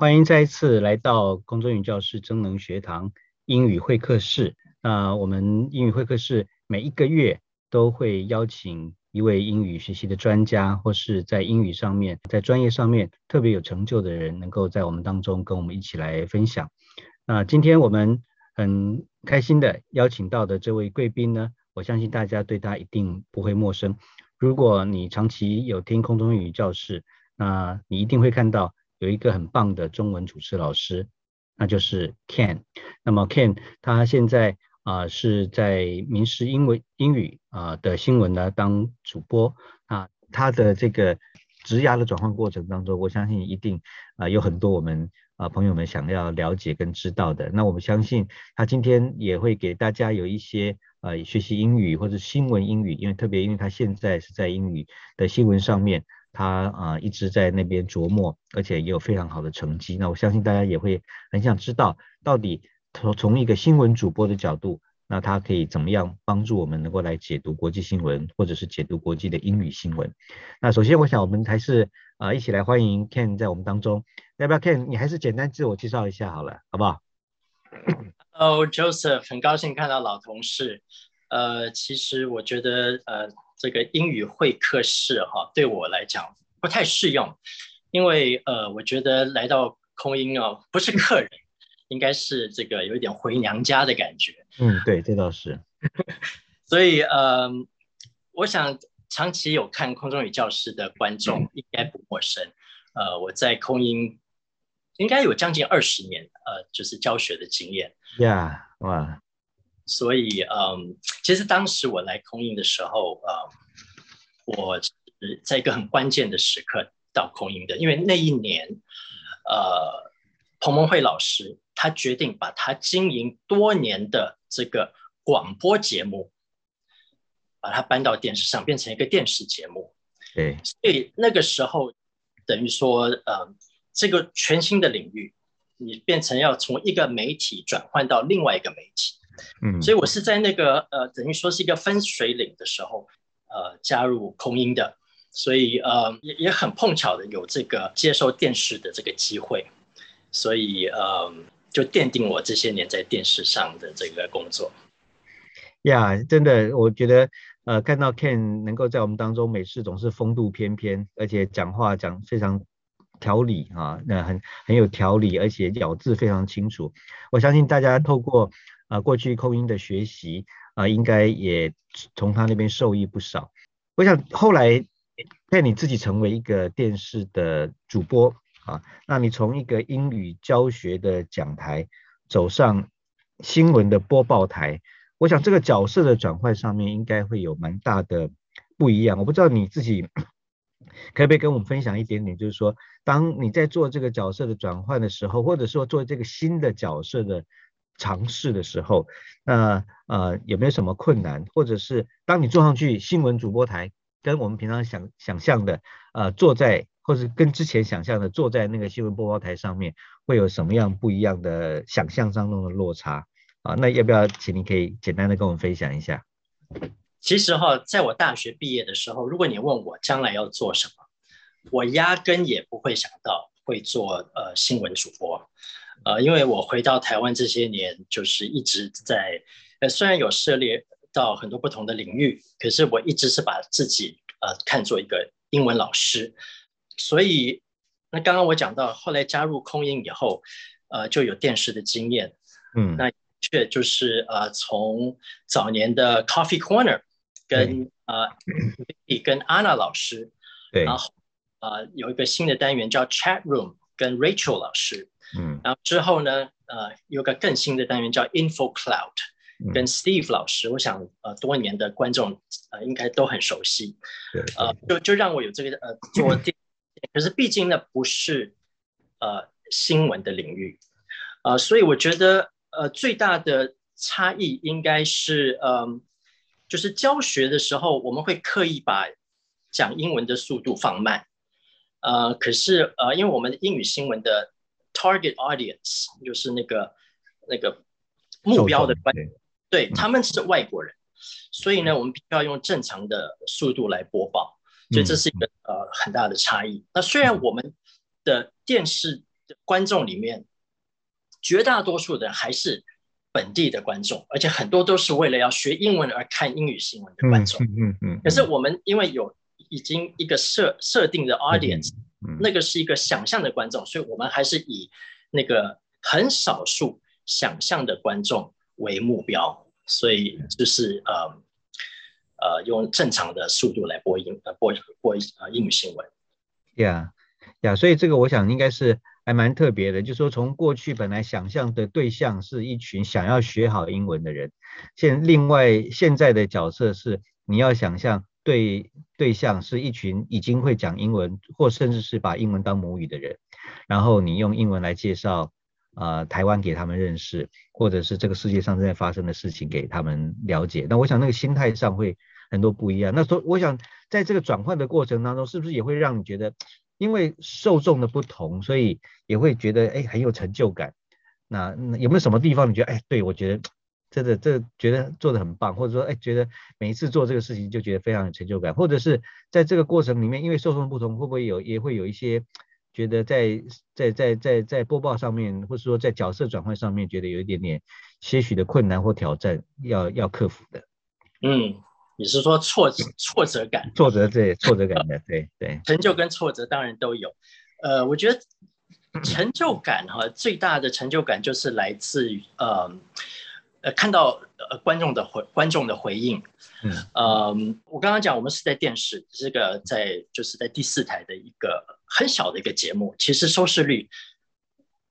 欢迎再一次来到空中语教室真能学堂英语会客室。那我们英语会客室每一个月都会邀请一位英语学习的专家，或是在英语上面、在专业上面特别有成就的人，能够在我们当中跟我们一起来分享。那今天我们很开心的邀请到的这位贵宾呢，我相信大家对他一定不会陌生。如果你长期有听空中英语教室，那你一定会看到有一个很棒的中文主持老师，那就是 Ken。那么 Ken 他现在啊是在民事英文英语啊的新闻呢当主播啊，他的这个职涯的转换过程当中，我相信一定啊有很多我们啊朋友们想要了解跟知道的。那我们相信他今天也会给大家有一些呃学习英语或者新闻英语，因为特别因为他现在是在英语的新闻上面，他啊一直在那边琢磨，而且也有非常好的成绩。那我相信大家也会很想知道到底。从从一个新闻主播的角度，那他可以怎么样帮助我们能够来解读国际新闻，或者是解读国际的英语新闻？那首先，我想我们还是啊一起来欢迎 Ken 在我们当中。要不要 Ken？你还是简单自我介绍一下好了，好不好？Oh Joseph，很高兴看到老同事。呃，其实我觉得呃这个英语会客室哈，对我来讲不太适用，因为呃我觉得来到空英哦不是客人。应该是这个有一点回娘家的感觉。嗯，对，这倒是。所以，呃，我想长期有看空中语教室的观众应该不陌生。呃，我在空英应该有将近二十年，呃，就是教学的经验。呀，哇。所以，嗯，其实当时我来空印的时候，呃，我在一个很关键的时刻到空印的，因为那一年，呃，彭蒙慧老师。他决定把他经营多年的这个广播节目，把它搬到电视上，变成一个电视节目。对，所以那个时候等于说，呃，这个全新的领域，你变成要从一个媒体转换到另外一个媒体。嗯，所以我是在那个呃，等于说是一个分水岭的时候，呃，加入空音的，所以呃，也也很碰巧的有这个接受电视的这个机会，所以呃。就奠定我这些年在电视上的这个工作。呀，真的，我觉得，呃，看到 Ken 能够在我们当中，每次总是风度翩翩，而且讲话讲非常条理啊，那很很有条理，而且咬字非常清楚。我相信大家透过啊过去空音的学习啊，应该也从他那边受益不少。我想后来在你自己成为一个电视的主播。啊，那你从一个英语教学的讲台走上新闻的播报台，我想这个角色的转换上面应该会有蛮大的不一样。我不知道你自己可不可以跟我们分享一点点，就是说，当你在做这个角色的转换的时候，或者说做这个新的角色的尝试的时候，那呃有没有什么困难，或者是当你坐上去新闻主播台，跟我们平常想想象的呃坐在或者跟之前想象的坐在那个新闻播报台上面，会有什么样不一样的想象当中的落差啊？那要不要请你可以简单的跟我们分享一下？其实哈，在我大学毕业的时候，如果你问我将来要做什么，我压根也不会想到会做呃新闻主播，呃，因为我回到台湾这些年，就是一直在呃虽然有涉猎到很多不同的领域，可是我一直是把自己呃看作一个英文老师。所以，那刚刚我讲到，后来加入空音以后，呃，就有电视的经验，嗯，那确就是呃，从早年的 Coffee Corner 跟呃跟 Anna 老师，对，然后呃有一个新的单元叫 Chat Room 跟 Rachel 老师，嗯，然后之后呢，呃，有个更新的单元叫 Info Cloud 跟 Steve 老师，我想呃多年的观众呃应该都很熟悉，对，呃，就就让我有这个呃做电。可是毕竟那不是呃新闻的领域，呃，所以我觉得呃最大的差异应该是嗯，就是教学的时候我们会刻意把讲英文的速度放慢，呃，可是呃因为我们英语新闻的 target audience 就是那个那个目标的观对他们是外国人，所以呢我们必须要用正常的速度来播报。所以这是一个呃很大的差异。那虽然我们的电视观众里面，绝大多数的人还是本地的观众，而且很多都是为了要学英文而看英语新闻的观众。嗯嗯。可是我们因为有已经一个设设定的 audience，那个是一个想象的观众，所以我们还是以那个很少数想象的观众为目标，所以就是呃呃用正常的速度来播音呃播播呃英语新闻。呀呀，所以这个我想应该是还蛮特别的，就说从过去本来想象的对象是一群想要学好英文的人，现另外现在的角色是你要想象对对象是一群已经会讲英文或甚至是把英文当母语的人，然后你用英文来介绍呃台湾给他们认识，或者是这个世界上正在发生的事情给他们了解，那我想那个心态上会很多不一样。那所我想。在这个转换的过程当中，是不是也会让你觉得，因为受众的不同，所以也会觉得哎很有成就感？那有没有什么地方你觉得哎，对我觉得真的这觉得做的很棒，或者说哎觉得每一次做这个事情就觉得非常有成就感，或者是在这个过程里面，因为受众不同，会不会有也会有一些觉得在在在在在播报上面，或者说在角色转换上面，觉得有一点点些许的困难或挑战要要克服的？嗯。你是说挫挫折感？挫折对，挫折感的，对对。成就跟挫折当然都有。呃，我觉得成就感哈，最大的成就感就是来自于呃呃看到呃观众的回观众的回应。嗯。呃，我刚刚讲我们是在电视这个在就是在第四台的一个很小的一个节目，其实收视率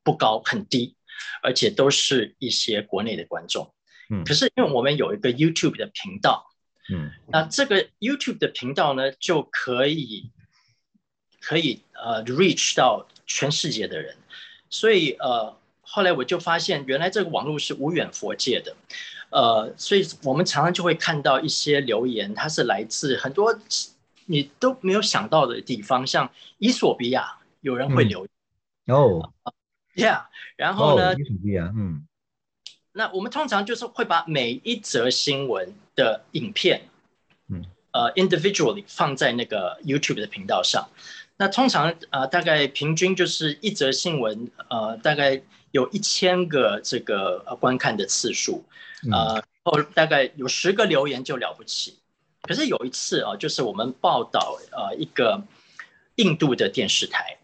不高很低，而且都是一些国内的观众。嗯。可是因为我们有一个 YouTube 的频道。嗯，那这个 YouTube 的频道呢，就可以可以呃 reach 到全世界的人，所以呃后来我就发现，原来这个网络是无远佛界的，呃，所以我们常常就会看到一些留言，它是来自很多你都没有想到的地方，像伊索比亚有人会留言哦，Yeah，然后呢，伊索比亚，嗯。那我们通常就是会把每一则新闻的影片，嗯，呃，individually 放在那个 YouTube 的频道上。那通常呃，大概平均就是一则新闻，呃，大概有一千个这个呃观看的次数，呃，后大概有十个留言就了不起。可是有一次啊，就是我们报道呃一个印度的电视台，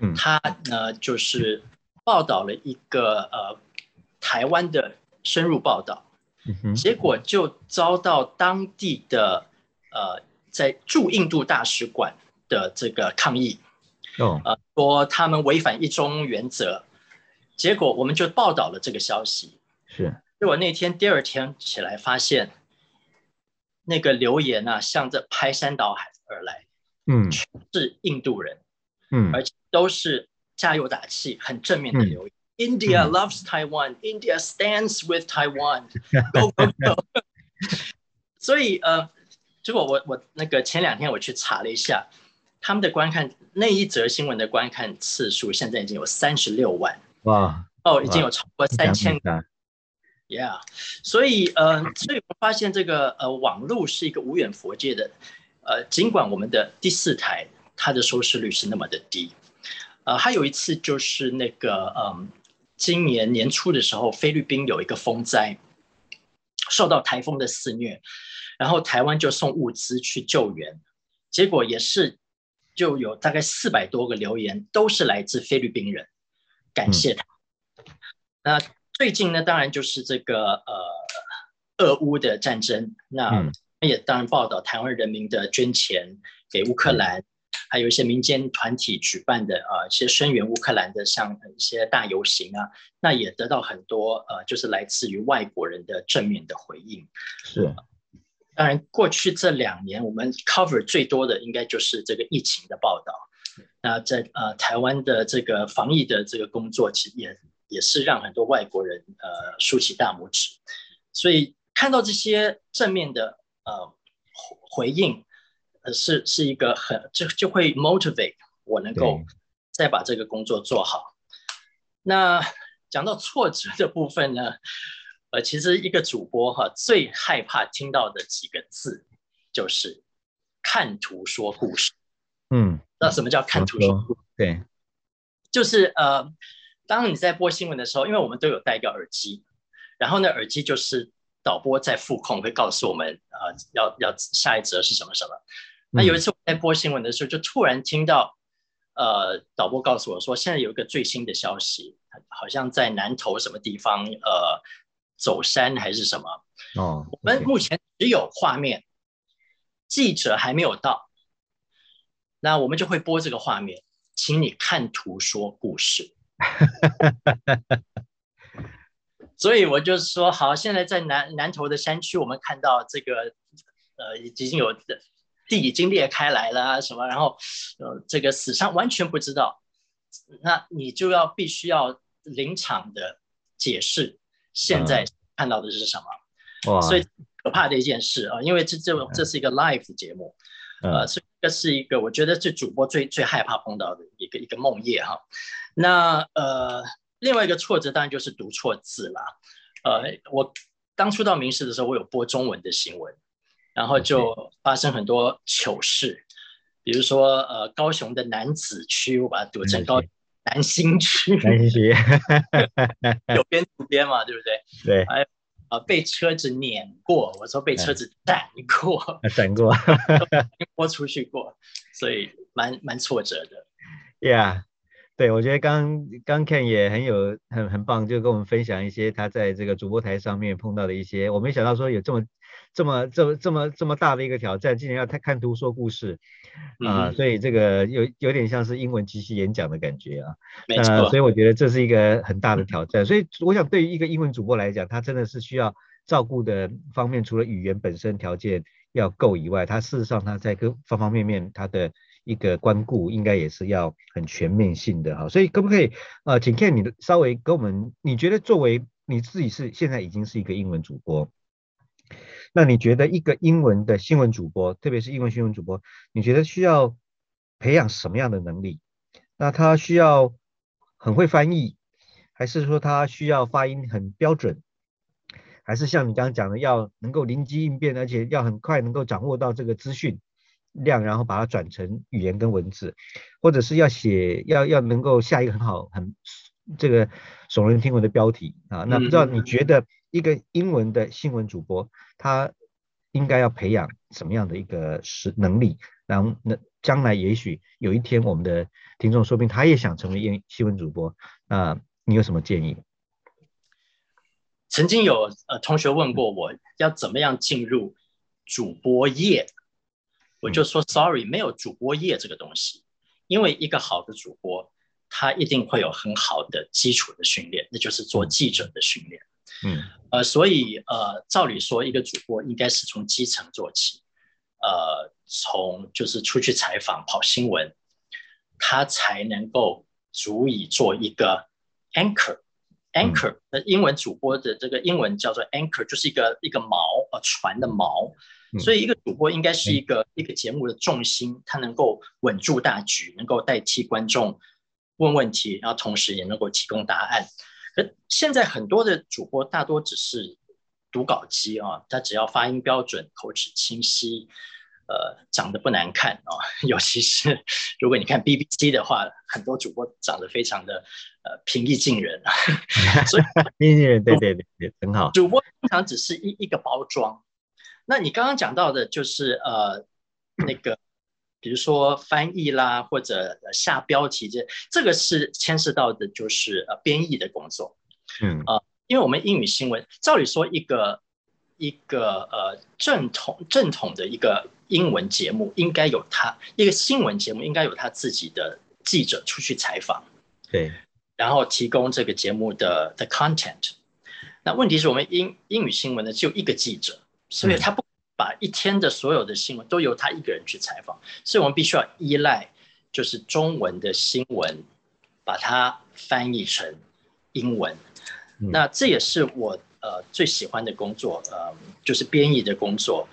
嗯，他呢就是报道了一个呃。台湾的深入报道，结果就遭到当地的呃，在驻印度大使馆的这个抗议，哦，呃，说他们违反一中原则，结果我们就报道了这个消息，是，结果那天第二天起来发现，那个留言啊，向着排山倒海而来，嗯，全是印度人，嗯，而且都是加油打气、很正面的留言。India loves Taiwan. India stands with Taiwan. Go go go. 所以呃，结果我我那个前两天我去查了一下，他们的观看那一则新闻的观看次数现在已经有三十六万。哇！哦，已经有超过三千个。Yeah，所以呃，所以我发现这个呃网络是一个无远佛界的，呃，尽管我们的第四台它的收视率是那么的低，呃，还有一次就是那个嗯。今年年初的时候，菲律宾有一个风灾，受到台风的肆虐，然后台湾就送物资去救援，结果也是就有大概四百多个留言，都是来自菲律宾人，感谢他。那最近呢，当然就是这个呃，俄乌的战争，那也当然报道台湾人民的捐钱给乌克兰。还有一些民间团体举办的呃一些声援乌克兰的像一些大游行啊，那也得到很多呃就是来自于外国人的正面的回应。是，当然过去这两年我们 cover 最多的应该就是这个疫情的报道。那在呃台湾的这个防疫的这个工作，其实也也是让很多外国人呃竖起大拇指。所以看到这些正面的呃回应。呃，是是一个很就就会 motivate 我能够再把这个工作做好。那讲到挫折的部分呢，呃，其实一个主播哈最害怕听到的几个字就是看图说故事。嗯，那什么叫看图说？故？对，就是呃，当你在播新闻的时候，因为我们都有戴一个耳机，然后呢，耳机就是导播在副控会告诉我们，呃，要要下一则是什么什么。那有一次我在播新闻的时候，就突然听到，呃，导播告诉我说，现在有一个最新的消息，好像在南投什么地方，呃，走山还是什么。哦，我们目前只有画面，记者还没有到，那我们就会播这个画面，请你看图说故事。所以我就说，好，现在在南南头的山区，我们看到这个，呃，已经有。地已经裂开来了什么？然后，呃，这个死伤完全不知道，那你就要必须要临场的解释现在看到的是什么。哇！所以可怕的一件事啊，因为这这这是一个 live 节目，呃，所以这是一个我觉得是主播最最害怕碰到的一个一个梦魇哈。那呃，另外一个挫折当然就是读错字了。呃，我当初到民视的时候，我有播中文的新闻。然后就发生很多糗事，比如说呃，高雄的南子区，我把它读成高南新区，南新区，有边读边嘛，对不对？对。还有啊，被车子碾过，我说被车子 闪过，闪过，豁出去过，所以蛮蛮挫折的。Yeah，对，我觉得刚刚 Ken 也很有很很棒，就跟我们分享一些他在这个主播台上面碰到的一些，我没想到说有这么。这么这么这么这么大的一个挑战，竟然要看看图说故事啊！所以这个有有点像是英文即席演讲的感觉啊。没错。所以我觉得这是一个很大的挑战。所以我想，对于一个英文主播来讲，他真的是需要照顾的方面，除了语言本身条件要够以外，他事实上他在各方方面面他的一个关顾应该也是要很全面性的哈。所以可不可以呃，请 Ken 你的稍微跟我们，你觉得作为你自己是现在已经是一个英文主播？那你觉得一个英文的新闻主播，特别是英文新闻主播，你觉得需要培养什么样的能力？那他需要很会翻译，还是说他需要发音很标准，还是像你刚刚讲的，要能够灵机应变，而且要很快能够掌握到这个资讯量，然后把它转成语言跟文字，或者是要写，要要能够下一个很好很这个耸人听闻的标题啊？那不知道你觉得？一个英文的新闻主播，他应该要培养什么样的一个实能力？然后，那将来也许有一天，我们的听众说不定他也想成为英新闻主播，那你有什么建议？曾经有呃同学问过我要怎么样进入主播业，我就说 sorry，没有主播业这个东西，因为一个好的主播，他一定会有很好的基础的训练，那就是做记者的训练。嗯，呃，所以呃，照理说，一个主播应该是从基层做起，呃，从就是出去采访、跑新闻，他才能够足以做一个 anchor。anchor 那英文主播的这个英文叫做 anchor，就是一个一个锚，呃，船的锚。所以一个主播应该是一个一个节目的重心，他能够稳住大局，能够代替观众问问题，然后同时也能够提供答案。可现在很多的主播大多只是读稿机啊，他只要发音标准、口齿清晰，呃，长得不难看啊。尤其是如果你看 BBC 的话，很多主播长得非常的呃平易近人啊。所以平易近人，对对对对，很好。主播通常只是一一个包装。那你刚刚讲到的就是呃那个。比如说翻译啦，或者下标题，这这个是牵涉到的，就是呃编译的工作。嗯啊，因为我们英语新闻，照理说一个一个呃正统正统的一个英文节目，应该有他一个新闻节目应该有他自己的记者出去采访，对，然后提供这个节目的的 content。那问题是我们英英语新闻呢，只有一个记者，所以他不。把一天的所有的新闻都由他一个人去采访，所以我们必须要依赖就是中文的新闻，把它翻译成英文。那这也是我呃最喜欢的工作，呃，就是编译的工作，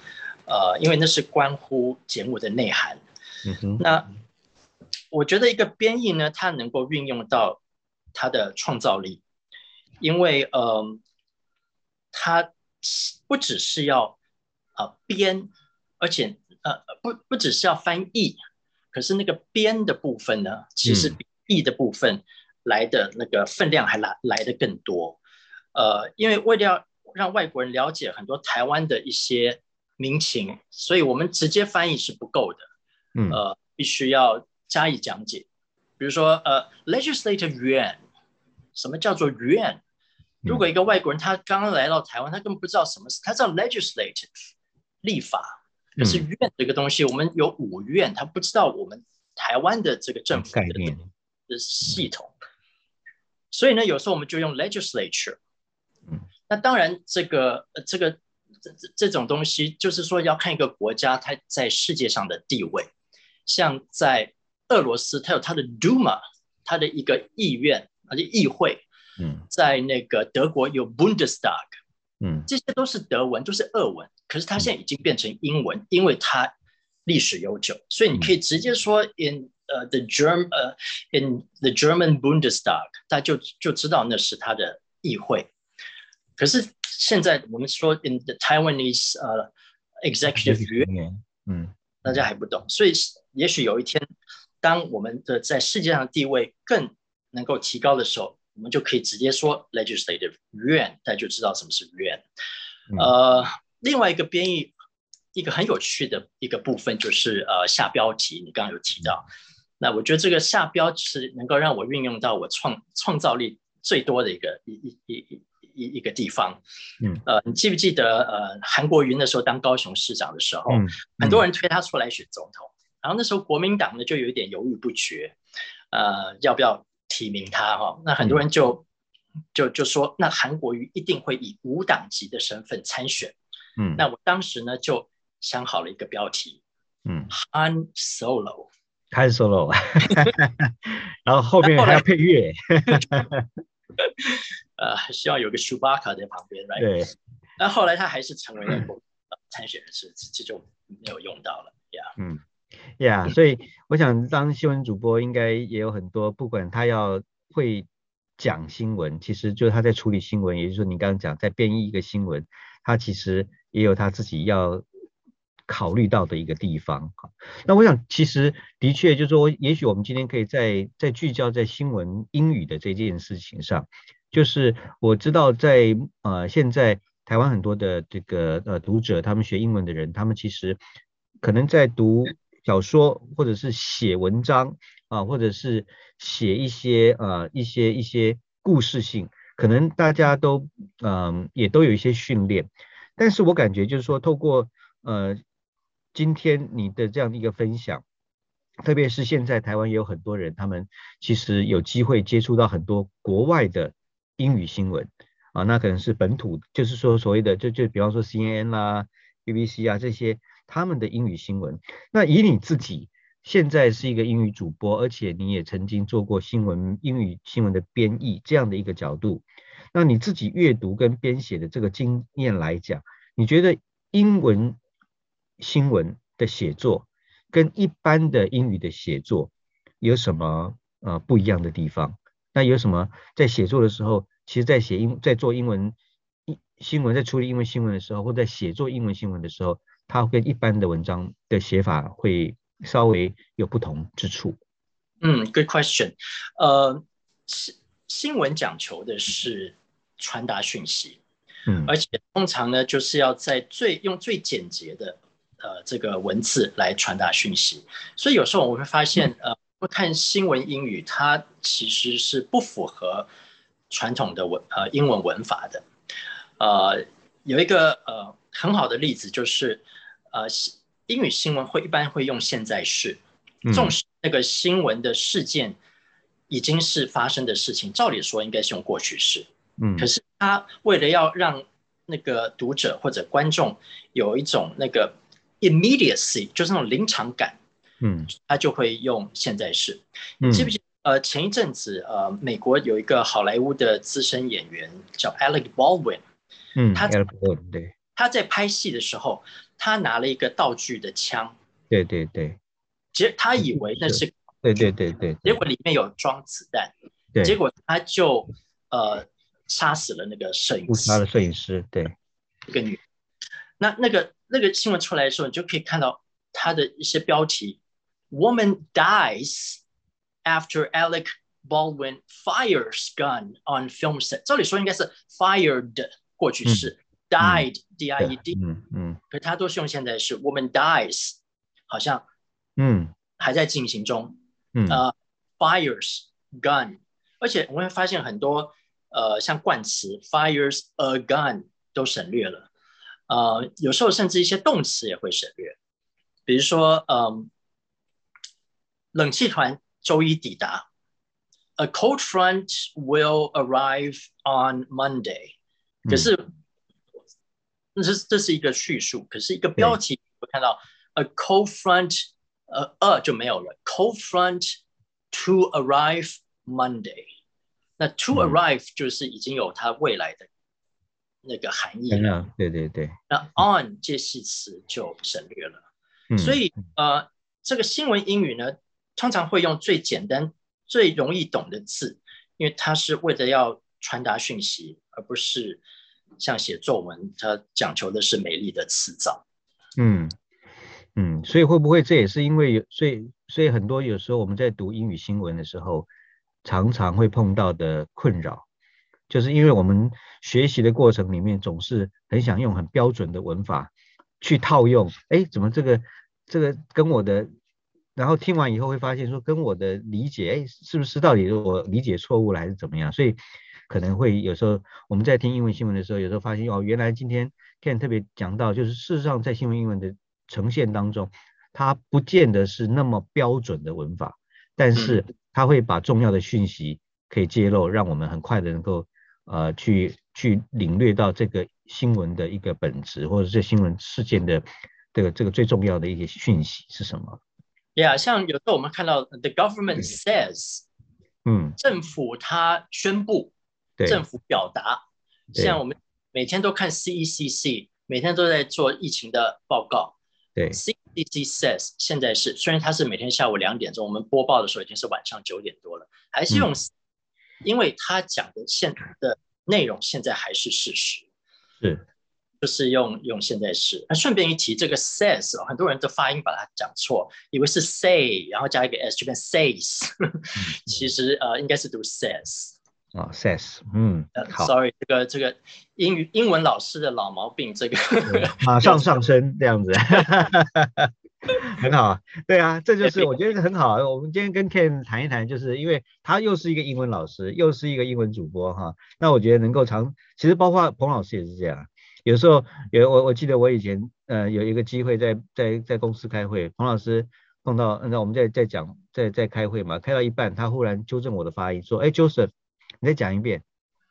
呃，因为那是关乎节目的内涵。那我觉得一个编译呢，它能够运用到它的创造力，因为呃，它不只是要。啊，编，而且呃不不只是要翻译，可是那个编的部分呢，其实比译的部分来的那个分量还来来的更多。呃，因为为了要让外国人了解很多台湾的一些民情，所以我们直接翻译是不够的。嗯，呃，必须要加以讲解。比如说，呃，legislative yuan，什么叫做 yuan？如果一个外国人他刚刚来到台湾，他根本不知道什么是，他知道 legislative 立法，可是院这个东西，我们有五院，他不知道我们台湾的这个政府概念。的系统，所以呢，有时候我们就用 legislature。嗯，那当然，这个这个这这这种东西，就是说要看一个国家它在世界上的地位，像在俄罗斯，它有它的 Duma，它的一个议院，而且议会。嗯，在那个德国有 Bundestag，嗯，这些都是德文，都是俄文，可是它现在已经变成英文，因为它历史悠久，所以你可以直接说 in 呃 the German 呃 in the German Bundestag，大家就就知道那是它的议会。可是现在我们说 in the Taiwanese 呃 executive yuan，嗯，大家还不懂，所以也许有一天，当我们的在世界上的地位更能够提高的时候。我们就可以直接说 legislative 院，大家就知道什么是院。呃，另外一个编译一个很有趣的一个部分就是呃下标题，你刚刚有提到，那我觉得这个下标是能够让我运用到我创创造力最多的一个一一一一一一个地方。嗯，呃，你记不记得呃韩国瑜那时候当高雄市长的时候，很多人推他出来选总统，然后那时候国民党呢就有一点犹豫不决，呃，要不要？提名他哈，那很多人就就就说，那韩国瑜一定会以无党籍的身份参选。嗯，那我当时呢就想好了一个标题，嗯，Han Solo，Han Solo，然后后面还要配乐，呃，希望有个 s h u b a k a 在旁边，right？对。那后来他还是成为了参选人士，这就没有用到了呀。嗯。呀，所以我想当新闻主播应该也有很多，不管他要会讲新闻，其实就是他在处理新闻，也就是说你刚刚讲在编译一个新闻，他其实也有他自己要考虑到的一个地方。那我想其实的确就是说，也许我们今天可以在在聚焦在新闻英语的这件事情上，就是我知道在呃现在台湾很多的这个呃读者，他们学英文的人，他们其实可能在读。小说或者是写文章啊，或者是写一些呃一些一些故事性，可能大家都嗯也都有一些训练，但是我感觉就是说透过呃今天你的这样的一个分享，特别是现在台湾也有很多人，他们其实有机会接触到很多国外的英语新闻啊，那可能是本土，就是说所谓的就就比方说 C N N 啦、B B C 啊这些。他们的英语新闻，那以你自己现在是一个英语主播，而且你也曾经做过新闻英语新闻的编译这样的一个角度，那你自己阅读跟编写的这个经验来讲，你觉得英文新闻的写作跟一般的英语的写作有什么呃不一样的地方？那有什么在写作的时候，其实在写英在做英文英新闻，在处理英文新闻的时候，或在写作英文新闻的时候？它跟一般的文章的写法会稍微有不同之处。嗯，Good question。呃，新新闻讲求的是传达讯息，嗯，而且通常呢，就是要在最用最简洁的呃这个文字来传达讯息。所以有时候我会发现，呃，不看新闻英语，它其实是不符合传统的文呃英文文法的。呃，有一个呃很好的例子就是。呃，英语新闻会一般会用现在式，重视那个新闻的事件已经是发生的事情，照理说应该是用过去式。嗯，可是他为了要让那个读者或者观众有一种那个 immediacy，就是那种临场感，嗯，他就会用现在式。你记不记？呃，前一阵子，呃，美国有一个好莱坞的资深演员叫 Alec Baldwin，嗯，他对，他在拍戏的时候。他拿了一个道具的枪，对对对，其实他以为那是，对对对对，结果里面有装子弹，对，结果他就呃杀死了那个摄影师，杀了摄影师，对，一个女，那那个那个新闻出来的时候，你就可以看到他的一些标题，Woman dies after Alec Baldwin fires gun on film set。照理说应该是 fired 过去式、died d i e d，嗯嗯，可它都是用现在式。Woman dies，好像嗯。还在进行中。嗯。呃，fires gun，而且我们会发现很多呃像冠词 fires a gun 都省略了。呃，有时候甚至一些动词也会省略，比如说，嗯，冷气团周一抵达，A cold front will arrive on Monday。可是，这这是一个叙述，可是一个标题我看到 A cold front，呃呃就没有了，Cold front to arrive Monday。那 to arrive 就是已经有它未来的。那个含义了，对对对，那 on 介系词就省略了，所以呃，这个新闻英语呢，通常会用最简单、最容易懂的字，因为它是为了要传达讯息，而不是像写作文，它讲求的是美丽的词藻。嗯嗯，所以会不会这也是因为有，所以所以很多有时候我们在读英语新闻的时候，常常会碰到的困扰。就是因为我们学习的过程里面总是很想用很标准的文法去套用，哎，怎么这个这个跟我的，然后听完以后会发现说跟我的理解，哎，是不是到底我理解错误了还是怎么样？所以可能会有时候我们在听英文新闻的时候，有时候发现哦，原来今天 Ken 特别讲到，就是事实上在新闻英文的呈现当中，它不见得是那么标准的文法，但是它会把重要的讯息可以揭露，让我们很快的能够。呃，去去领略到这个新闻的一个本质，或者这新闻事件的这个这个最重要的一些讯息是什么？Yeah，像有时候我们看到 the government says，嗯，政府它宣布，政府表达，像我们每天都看 CECC，每天都在做疫情的报告，对，CECC says，现在是虽然它是每天下午两点钟，我们播报的时候已经是晚上九点多了，还是用。因为他讲的现的内容现在还是事实，是，就是用用现在式。那顺便一提，这个 says 很多人的发音把它讲错，以为是 say，然后加一个 s 就变 says，其实呃应该是读 says。啊，says，嗯，好，sorry，这个这个英语英文老师的老毛病，这个马上上升这样子。很好，对啊，这就是我觉得很好。我们今天跟 Ken 谈一谈，就是因为他又是一个英文老师，又是一个英文主播哈。那我觉得能够长，其实包括彭老师也是这样。有时候有我我记得我以前呃有一个机会在在在公司开会，彭老师碰到那我们在在讲在在开会嘛，开到一半他忽然纠正我的发音，说：“哎，Joseph，你再讲一遍。”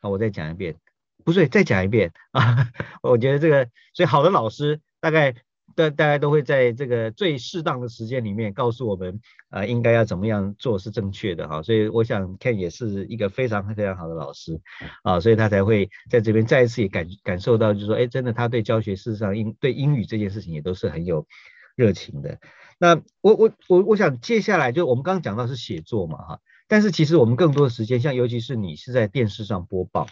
啊，我再讲一遍，不是，再讲一遍啊。我觉得这个所以好的老师大概。大大家都会在这个最适当的时间里面告诉我们，呃，应该要怎么样做是正确的哈。所以我想 Ken 也是一个非常非常好的老师啊，所以他才会在这边再一次也感感受到，就是说，哎，真的他对教学事实上英对英语这件事情也都是很有热情的。那我我我我想接下来就我们刚刚讲到是写作嘛哈，但是其实我们更多的时间，像尤其是你是在电视上播报。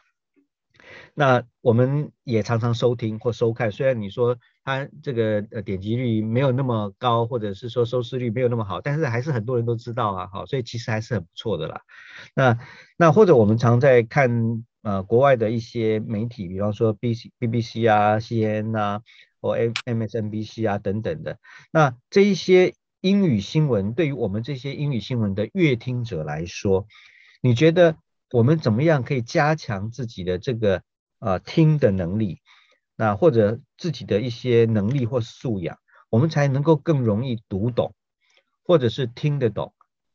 那我们也常常收听或收看，虽然你说它这个呃点击率没有那么高，或者是说收视率没有那么好，但是还是很多人都知道啊，好，所以其实还是很不错的啦。那那或者我们常在看呃国外的一些媒体，比方说 B C B B C 啊、C N 啊或 M M S N B C 啊等等的，那这一些英语新闻对于我们这些英语新闻的阅听者来说，你觉得我们怎么样可以加强自己的这个？呃，听的能力，那或者自己的一些能力或素养，我们才能够更容易读懂，或者是听得懂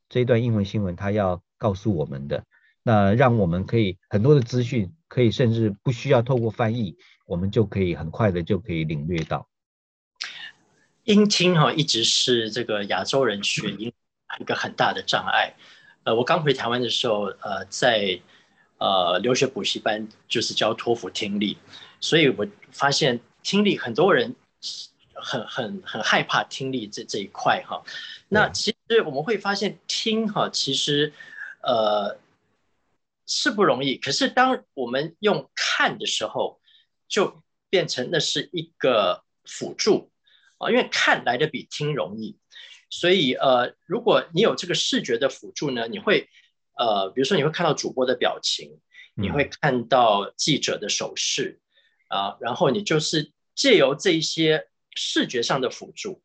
这一段英文新闻，他要告诉我们的，那让我们可以很多的资讯，可以甚至不需要透过翻译，我们就可以很快的就可以领略到。英听哈一直是这个亚洲人学英一个很大的障碍。呃，我刚回台湾的时候，呃，在。呃，留学补习班就是教托福听力，所以我发现听力很多人很很很害怕听力这这一块哈。那其实我们会发现听哈，其实呃是不容易，可是当我们用看的时候，就变成那是一个辅助啊，因为看来的比听容易。所以呃，如果你有这个视觉的辅助呢，你会呃，比如说你会看到主播的表情，你会看到记者的手势啊，然后你就是借由这一些视觉上的辅助，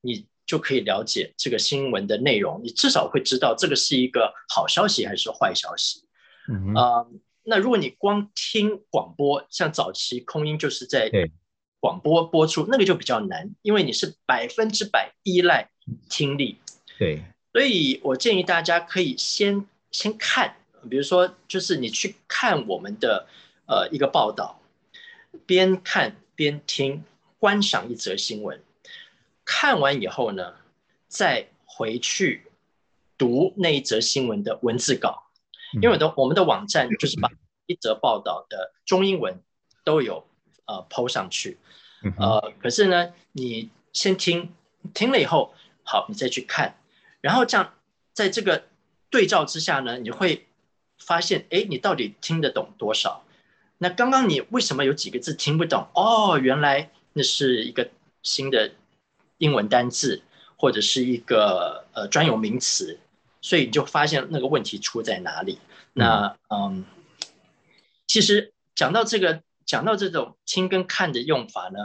你就可以了解这个新闻的内容，你至少会知道这个是一个好消息还是坏消息。嗯啊，那如果你光听广播，像早期空音就是在广播播出，那个就比较难，因为你是百分之百依赖。听力，对，所以我建议大家可以先先看，比如说，就是你去看我们的呃一个报道，边看边听，观赏一则新闻，看完以后呢，再回去读那一则新闻的文字稿，因为我的我们的网站就是把 一则报道的中英文都有呃抛上去，呃，可是呢，你先听，听了以后。好，你再去看，然后这样，在这个对照之下呢，你会发现，哎，你到底听得懂多少？那刚刚你为什么有几个字听不懂？哦，原来那是一个新的英文单字，或者是一个呃专有名词，所以你就发现那个问题出在哪里。那嗯，其实讲到这个，讲到这种听跟看的用法呢，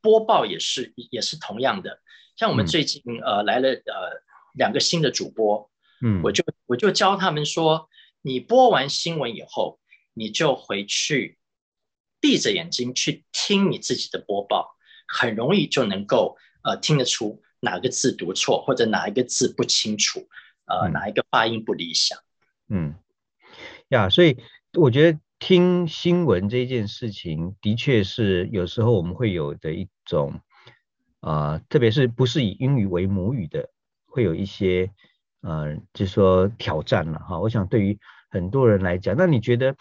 播报也是也是同样的。像我们最近呃来了呃两个新的主播，嗯，我就我就教他们说，你播完新闻以后，你就回去闭着眼睛去听你自己的播报，很容易就能够呃听得出哪个字读错或者哪一个字不清楚，呃哪一个发音不理想。嗯，呀，所以我觉得听新闻这件事情的确是有时候我们会有的一种。啊，特别是不是以英语为母语的，会有一些呃，就说挑战了哈。我想对于很多人来讲，那你觉得，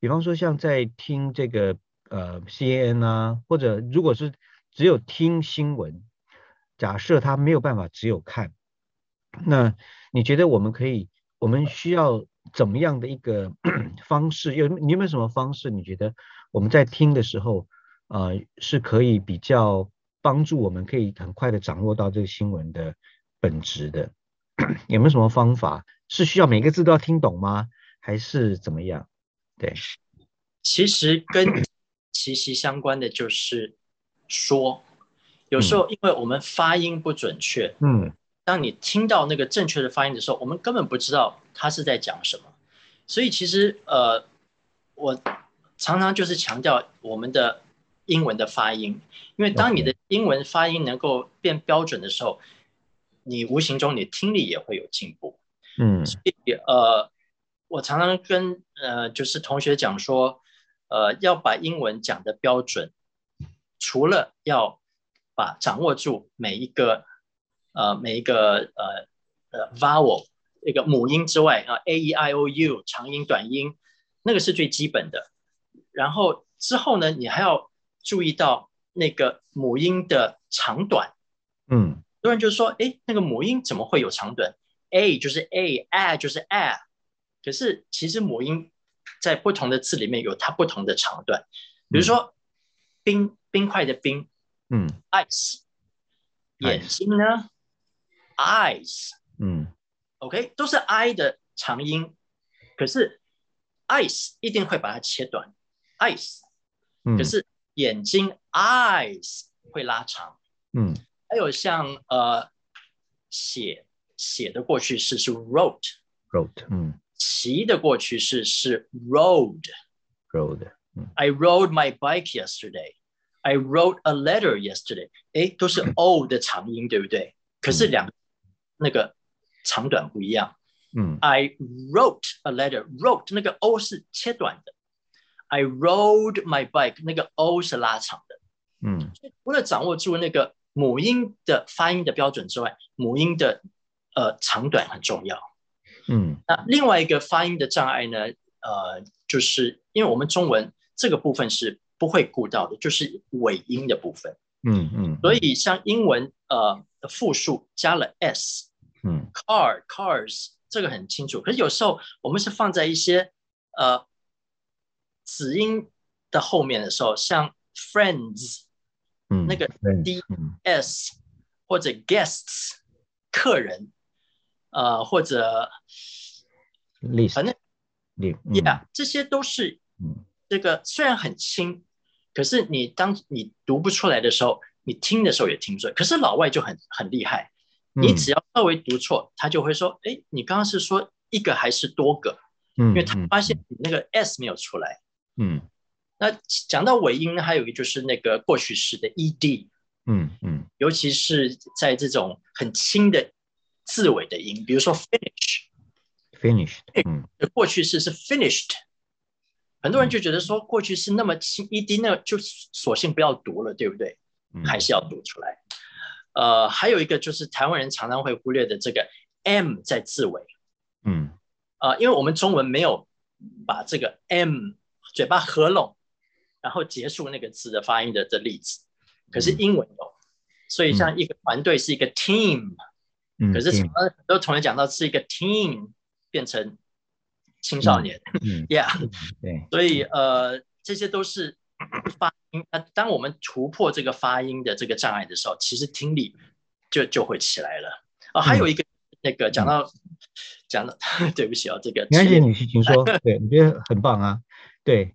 比方说像在听这个呃 CNN 啊，或者如果是只有听新闻，假设他没有办法只有看，那你觉得我们可以，我们需要怎么样的一个 方式？有你有没有什么方式？你觉得我们在听的时候，呃，是可以比较。帮助我们可以很快的掌握到这个新闻的本质的，有没有什么方法？是需要每个字都要听懂吗？还是怎么样？对，其实跟息息相关的就是说，有时候因为我们发音不准确，嗯，当你听到那个正确的发音的时候，我们根本不知道他是在讲什么。所以其实呃，我常常就是强调我们的。英文的发音，因为当你的英文发音能够变标准的时候，你无形中你听力也会有进步。嗯，所以呃，我常常跟呃就是同学讲说，呃，要把英文讲的标准，除了要把掌握住每一个呃每一个呃呃 vowel 一个母音之外啊，a e i o u 长音短音，那个是最基本的。然后之后呢，你还要注意到那个母音的长短，嗯，很多人就说，哎，那个母音怎么会有长短？a 就是 a，a 就是 a，可是其实母音在不同的字里面有它不同的长短。比如说冰冰块的冰，嗯，ice，眼睛呢，eyes，嗯，OK，都是 i 的长音，可是 ice 一定会把它切短，ice，可是。眼睛 eyes 会拉长，嗯，还有像呃写写的过去式是 wrote，wrote，嗯，骑的过去式是 rode，rode，嗯，I rode my bike yesterday，I wrote a letter yesterday，哎，都是 o 的长音，对不对？可是两那个长短不一样，嗯，I wrote a letter，wrote 那个 o 是切短的。I rode my bike，那个 o 是拉长的，嗯，除了掌握住那个母音的发音的标准之外，母音的呃长短很重要，嗯，那另外一个发音的障碍呢，呃，就是因为我们中文这个部分是不会顾到的，就是尾音的部分，嗯嗯，所以像英文呃复数加了 s，嗯，car cars 这个很清楚，可是有时候我们是放在一些呃。子音的后面的时候，像 friends，嗯，那个 d s 或者 guests，客人，呃，或者 list，反正 yeah，这些都是嗯这个虽然很轻，可是你当你读不出来的时候，你听的时候也听不出来。可是老外就很很厉害，你嗯只要稍微读错，他就会说，哎，你刚刚是说一个还是多个？嗯，因为他嗯发现你那个 s 没有出来。嗯那讲到尾音呢，还有一个就是那个过去式的 ed，嗯嗯尤其是在这种很轻的字尾的音，比如说 finish，，finished，嗯的过去式是 finished，很多人就觉得说过去式那么轻，ed 那就索性不要读了，对不对？嗯，还是要读出来。呃，还有一个就是台湾人常常会忽略的这个 m 在字尾，嗯。呃，因为我们中文没有把这个 m 嘴巴合拢，然后结束那个字的发音的的例子，可是嗯。英文有，所以像一个团队是一个 team，、嗯，可是常嗯常很多同学讲到是一个 team 变成青少年、嗯 y e a h 对，所以呃，这些都是发音。那当我们突破这个发音的这个障碍的时候，其实听力就就会起来了。哦，还有一个、那个讲到讲到，对不起啊、哦，这个没关系，你请说，对，你觉得很棒啊，对，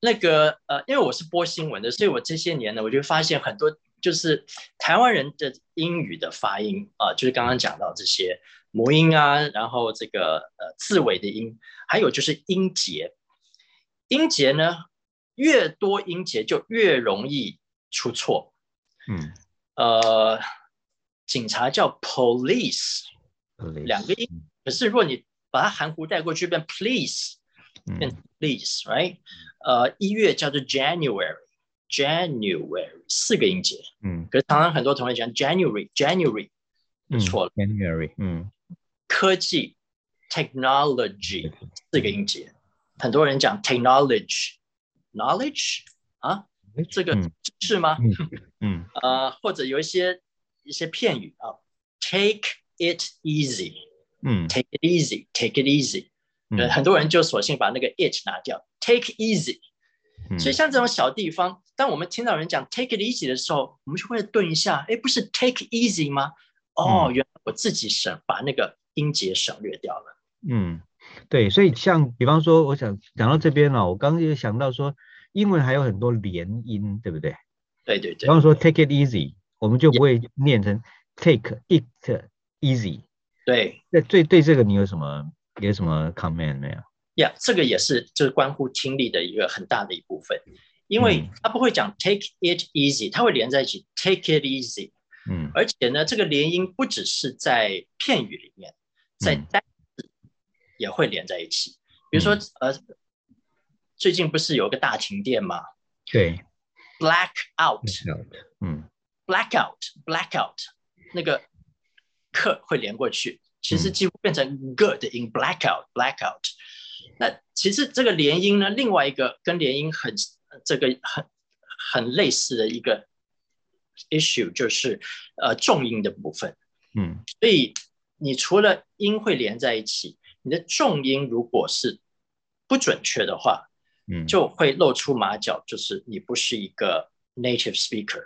那个呃，因为我是播新闻的，所以我这些年呢，我就发现很多就是台湾人的英语的发音啊、就是刚刚讲到这些母音啊，然后这个呃字尾的音，还有就是音节。音节呢，越多音节就越容易出错。嗯，呃，警察叫 police，两个音，可是如果你把它含糊带过去，变 please，变嗯 please，right？呃，一月叫做 January，January 四个音节，嗯可是常常很多同学讲 January，January 错了。，January，嗯科技 technology 四个音节，很多人讲 technology，knowledge 啊，这个嗯。知识吗？嗯呃，或者有一些一些片语啊，take it easy，take 嗯。It easy，take it easy，很多人就索性把那个 it 拿掉，take easy。嗯，所以像这种小地方，当我们听到人讲 take it easy 的时候，我们就会顿一下，哎，不是 take easy 吗？哦，嗯。原来我自己省把那个音节省略掉了。嗯，对，所以像比方说，我想讲到这边了、我刚刚也想到说，英文还有很多连音，对不对？对对对比方说 take it easy，我们就不会念成 take it easy。对那对对这个你有什么有什么 comment 没有？呀这个也是就是关乎听力的一个很大的一部分，因为嗯它不会讲 take it easy，它会连在一起 take it easy。嗯而且呢，这个连音不只是在片语里面，在嗯单字也会连在一起。比如说，呃，最近不是有个大停电吗对？Black out，嗯 blackout blackout 那个课会连过去，其实嗯几乎变成 good in blackout blackout。那其实这个连音呢，另外一个跟连音很这个很很类似的一个 issue 就是呃重音的部分。嗯所以你除了音会连在一起，你的重音如果是不准确的话，嗯，就会露出马脚，就是你不是一个 native speaker。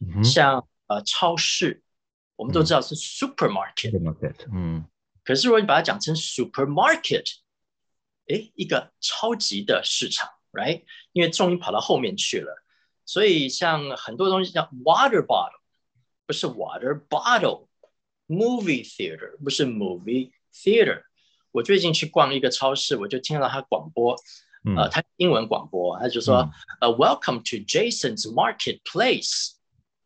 嗯像呃超市，我们都知道是 supermarket，、嗯可是如果你把它讲成 supermarket，哎，一个超级的市场，right？因为重音跑到后面去了，所以像很多东西叫 water bottle，不是 water bottle，movie theater 不是 movie theater。我最近去逛一个超市，我就听到他广播，嗯。呃，他英文广播，他就说，呃，Welcome to Jason's Marketplace，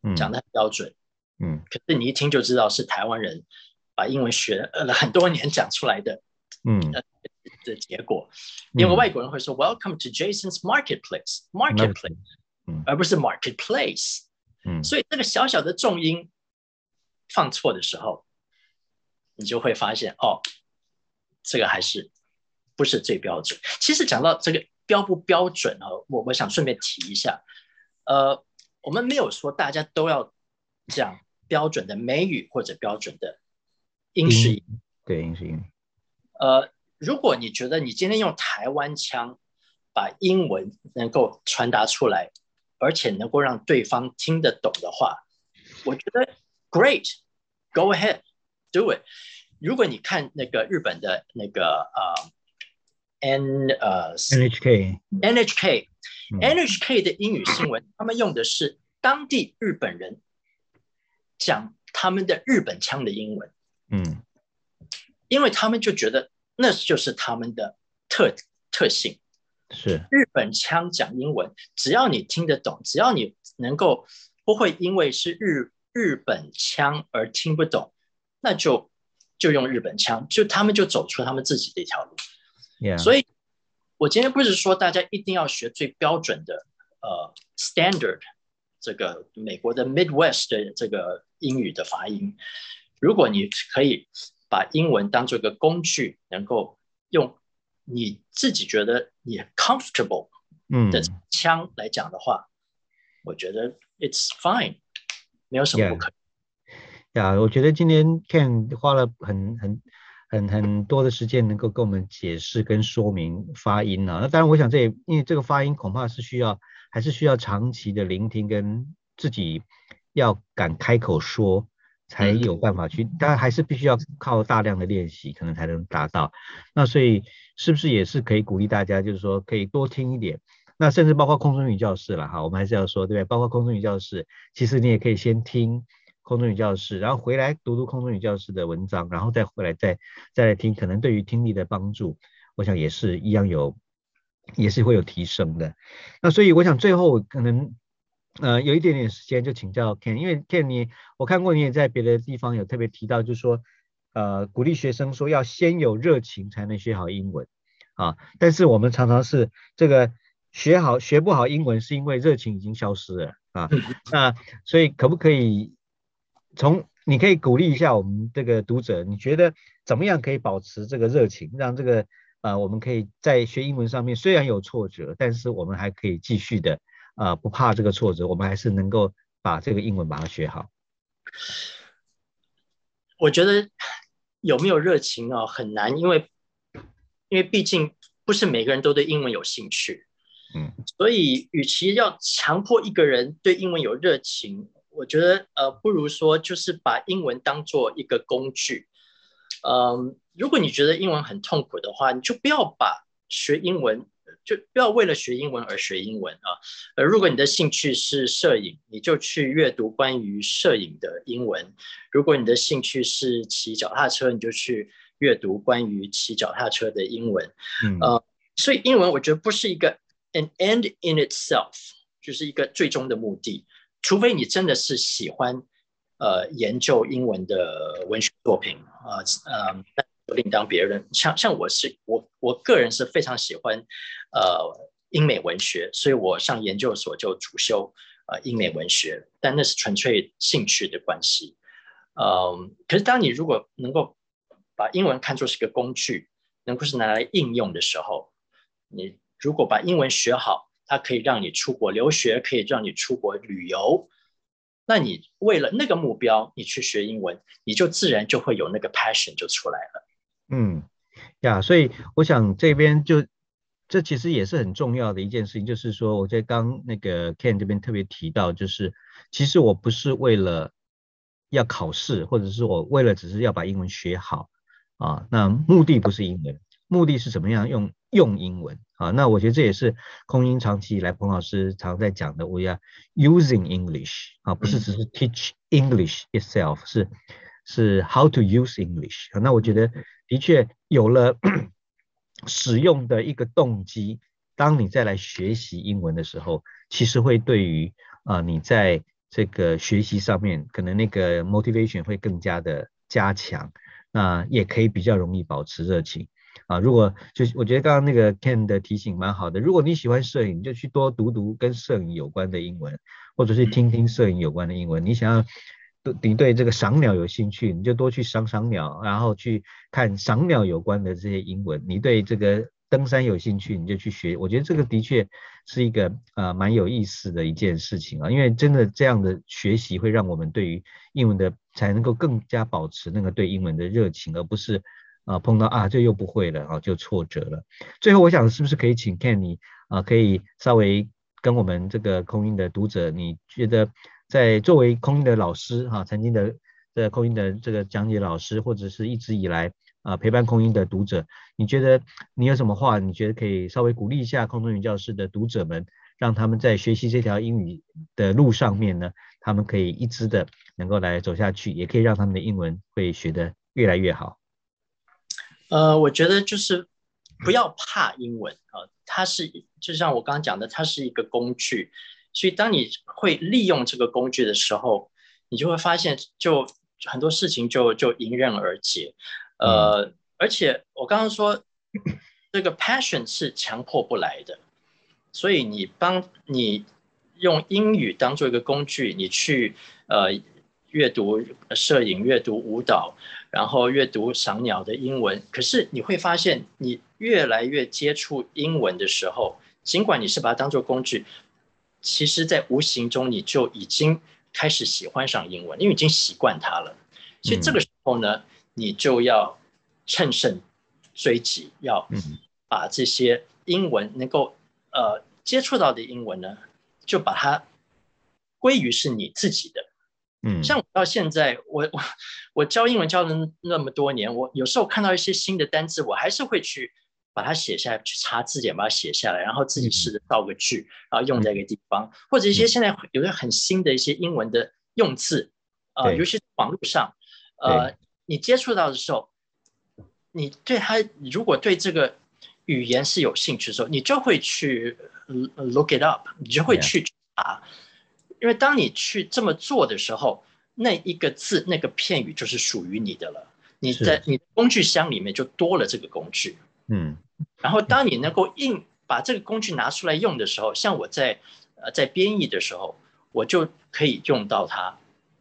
嗯。讲的很标准。嗯。可是你一听就知道是台湾人把英文学了很多年讲出来的嗯。的结果，因为外国人会说 Welcome to Jason's Marketplace，Marketplace，嗯。而不是 Marketplace。嗯。所以这个小小的重音放错的时候，你就会发现哦，这个还是不是最标准。其实讲到这个标不标准啊，我我想顺便提一下，呃，我们没有说大家都要讲标准的美语或者标准的英式英语对英式英语，呃，如果你觉得你今天用台湾腔把英文能够传达出来，而且能够让对方听得懂的话，我觉得 great，go ahead，do it。如果你看那个日本的那个呃 N 呃 NHK NHK NHK 的英语新闻，他们用的是当地日本人讲他们的日本腔的英文，嗯，因为他们就觉得那就是他们的特特性。是。日本腔讲英文，只要你听得懂，只要你能够不会因为是日日本腔而听不懂，那就就用日本腔，就他们就走出他们自己的一条路。所以，我今天不是说大家一定要学最标准的呃 standard 这个美国的 Midwest 的这个英语的发音。如果你可以把英文当做一个工具，能够用你自己觉得你 comfortable 的腔来讲的话，我觉得 it's fine，没有什么不可。呀，我觉得今天 Ken 花了很很。很很多的时间能够跟我们解释跟说明发音啊，那当然我想这也因为这个发音恐怕是需要还是需要长期的聆听跟自己要敢开口说才有办法去，当然还是必须要靠大量的练习可能才能达到。那所以是不是也是可以鼓励大家，就是说可以多听一点，那甚至包括空中语教室了哈，我们还是要说对不对？包括空中语教室，其实你也可以先听。空中语教室，然后回来读读空中语教室的文章，然后再回来再再来听，可能对于听力的帮助，我想也是一样有，也是会有提升的。那所以我想最后可能呃有一点点时间就请教 Ken，因为 Ken 你我看过你也在别的地方有特别提到，就是说呃鼓励学生说要先有热情才能学好英文啊，但是我们常常是这个学好学不好英文是因为热情已经消失了啊，那所以可不可以？从你可以鼓励一下我们这个读者，你觉得怎么样可以保持这个热情，让这个呃我们可以在学英文上面虽然有挫折，但是我们还可以继续的啊不怕这个挫折，我们还是能够把这个英文把它学好。我觉得有没有热情啊很难，因为因为毕竟不是每个人都对英文有兴趣，嗯，所以与其要强迫一个人对英文有热情。我觉得呃，不如说就是把英文当做一个工具。嗯，如果你觉得英文很痛苦的话，你就不要把学英文，就不要为了学英文而学英文啊。呃，如果你的兴趣是摄影，你就去阅读关于摄影的英文；如果你的兴趣是骑脚踏车，你就去阅读关于骑脚踏车的英文。嗯，呃，所以英文我觉得不是一个 an end in itself，就是一个最终的目的。除非你真的是喜欢，呃，研究英文的文学作品啊，呃，那另当别论。像像我是我我个人是非常喜欢，呃，英美文学，所以我上研究所就主修呃英美文学，但那是纯粹兴趣的关系。嗯，可是当你如果能够把英文看作是个工具，能够是拿来应用的时候，你如果把英文学好。它可以让你出国留学，可以让你出国旅游。那你为了那个目标，你去学英文，你就自然就会有那个 passion 就出来了。嗯，呀，所以我想这边就这其实也是很重要的一件事情，就是说我在刚那个 Ken 这边特别提到，就是其实我不是为了要考试，或者是我为了只是要把英文学好啊，那目的不是英文，目的是怎么样用用英文。啊，那我觉得这也是空英长期以来彭老师常在讲的，we are using English 啊，不是只是 teach English itself，是是 how to use English。那我觉得的确有了 使用的一个动机，当你再来学习英文的时候，其实会对于啊你在这个学习上面可能那个 motivation 会更加的加强，那也可以比较容易保持热情。啊，如果就是我觉得刚刚那个 Ken 的提醒蛮好的，如果你喜欢摄影，就去多读读跟摄影有关的英文，或者是听听摄影有关的英文。你想要你对这个赏鸟有兴趣，你就多去赏赏鸟，然后去看赏鸟有关的这些英文。你对这个登山有兴趣，你就去学。我觉得这个的确是一个呃蛮有意思的一件事情啊，因为真的这样的学习会让我们对于英文的才能够更加保持那个对英文的热情，而不是。啊，碰到啊，这又不会了啊，就挫折了。最后，我想是不是可以请 Ken 你啊，可以稍微跟我们这个空音的读者，你觉得在作为空音的老师哈，曾经的的空音的这个讲解老师，或者是一直以来啊陪伴空音的读者，你觉得你有什么话？你觉得可以稍微鼓励一下空中语教室的读者们，让他们在学习这条英语的路上面呢，他们可以一直的能够来走下去，也可以让他们的英文会学得越来越好。呃，我觉得就是不要怕英文啊，它是就像我刚刚讲的，它是一个工具，所以当你会利用这个工具的时候，你就会发现就很多事情就就迎刃而解。呃，而且我刚刚说这个 passion 是强迫不来的，所以你帮你用英语当做一个工具，你去呃。阅读摄影、阅读舞蹈，然后阅读赏鸟的英文。可是你会发现，你越来越接触英文的时候，尽管你是把它当做工具，其实在无形中你就已经开始喜欢上英文，因为已经习惯它了。所以这个时候呢，你就要乘胜追击，要把这些英文能够呃接触到的英文呢，就把它归于是你自己的。嗯，像我到现在，我我我教英文教了那么多年，我有时候看到一些新的单词，我还是会去把它写下来，去查字典把它写下来，然后自己试着造个句，然后用在一个地方，或者一些现在有些很新的一些英文的用字，呃，尤其是网络上，呃，你接触到的时候，你对它如果对这个语言是有兴趣的时候，你就会去 look it up，你就会去查。因为当你去这么做的时候，那一个字、那个片语就是属于你的了。你在你工具箱里面就多了这个工具。嗯。然后当你能够硬把这个工具拿出来用的时候，像我在呃在编译的时候，我就可以用到它，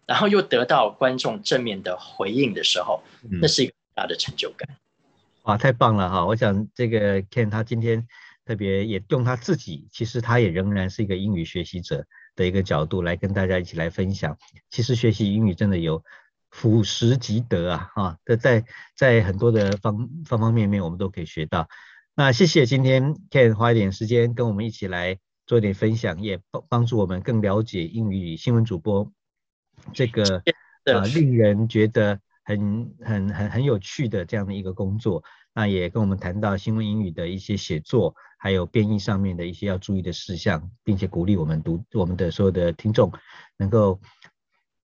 然后又得到观众正面的回应的时候，那是一个大的成就感。哇，太棒了哈！我想这个 Ken 他今天特别也用他自己，其实他也仍然是一个英语学习者。的一个角度来跟大家一起来分享，其实学习英语真的有俯拾即得啊，啊，在在在很多的方方方面面我们都可以学到。那谢谢今天 Ken 花一点时间跟我们一起来做一点分享，也帮帮助我们更了解英语新闻主播这个呃令人觉得很很很很有趣的这样的一个工作。那也跟我们谈到新闻英语的一些写作。还有编译上面的一些要注意的事项，并且鼓励我们读我们的所有的听众，能够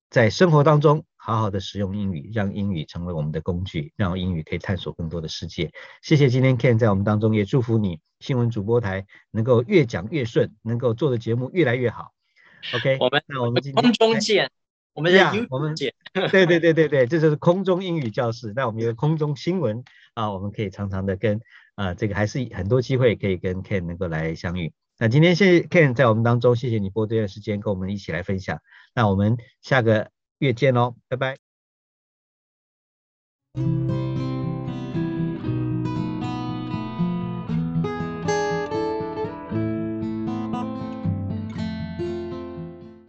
在生活当中好好的使用英语，让英语成为我们的工具，让英语可以探索更多的世界。谢谢今天 Ken 在我们当中，也祝福你新闻主播台能够越讲越顺，能够做的节目越来越好。OK，我们那我们今天空中见，我们呀，我们见，对对对对对，这就是空中英语教室。那我们有空中新闻啊，我们可以常常的跟。啊，这个还是很多机会可以跟 Ken 能够来相遇。那今天谢谢 Ken 在我们当中，谢谢你播这段时间跟我们一起来分享。那我们下个月见喽，拜拜。